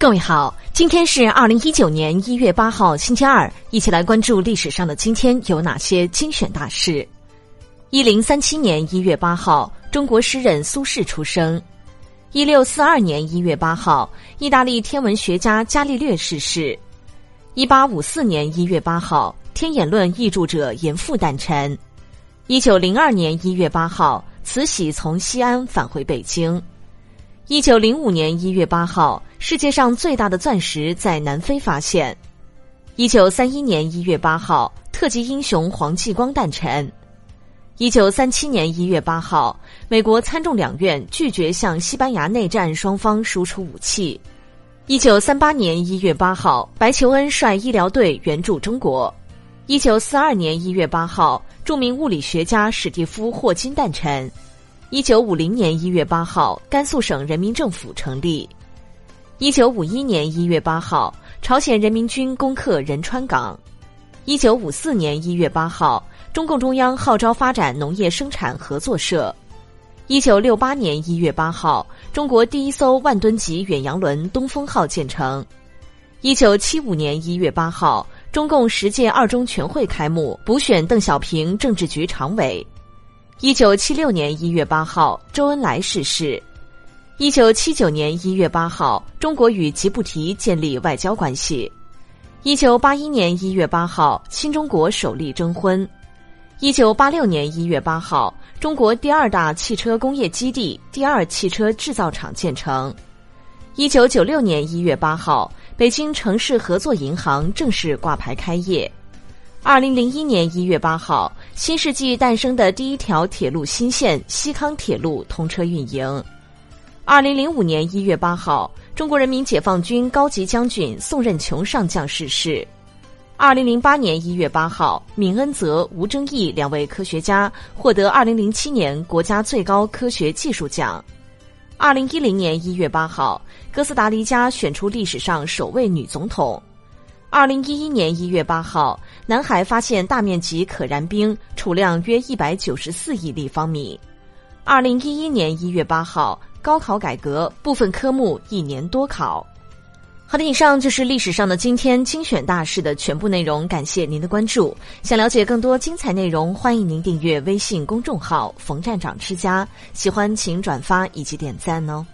各位好，今天是二零一九年一月八号，星期二，一起来关注历史上的今天有哪些精选大事。一零三七年一月八号，中国诗人苏轼出生。一六四二年一月八号，意大利天文学家伽利略逝世。一八五四年一月八号，天演论译著者严复诞辰。一九零二年一月八号，慈禧从西安返回北京。一九零五年一月八号，世界上最大的钻石在南非发现。一九三一年一月八号，特级英雄黄继光诞辰。一九三七年一月八号，美国参众两院拒绝向西班牙内战双方输出武器。一九三八年一月八号，白求恩率医疗队援助中国。一九四二年一月八号，著名物理学家史蒂夫霍金诞辰。一九五零年一月八号，甘肃省人民政府成立。一九五一年一月八号，朝鲜人民军攻克仁川港。一九五四年一月八号，中共中央号召发展农业生产合作社。一九六八年一月八号，中国第一艘万吨级远洋轮“东风号”建成。一九七五年一月八号，中共十届二中全会开幕，补选邓小平政治局常委。一九七六年一月八号，周恩来逝世。一九七九年一月八号，中国与吉布提建立外交关系。一九八一年一月八号，新中国首例征婚。一九八六年一月八号，中国第二大汽车工业基地第二汽车制造厂建成。一九九六年一月八号，北京城市合作银行正式挂牌开业。二零零一年一月八号，新世纪诞生的第一条铁路新线西康铁路通车运营。二零零五年一月八号，中国人民解放军高级将军宋任穷上将逝世。二零零八年一月八号，闵恩泽、吴征义两位科学家获得二零零七年国家最高科学技术奖。二零一零年一月八号，哥斯达黎加选出历史上首位女总统。二零一一年一月八号，南海发现大面积可燃冰，储量约一百九十四亿立方米。二零一一年一月八号，高考改革，部分科目一年多考。好的，以上就是历史上的今天精选大事的全部内容，感谢您的关注。想了解更多精彩内容，欢迎您订阅微信公众号“冯站长之家”，喜欢请转发以及点赞哦。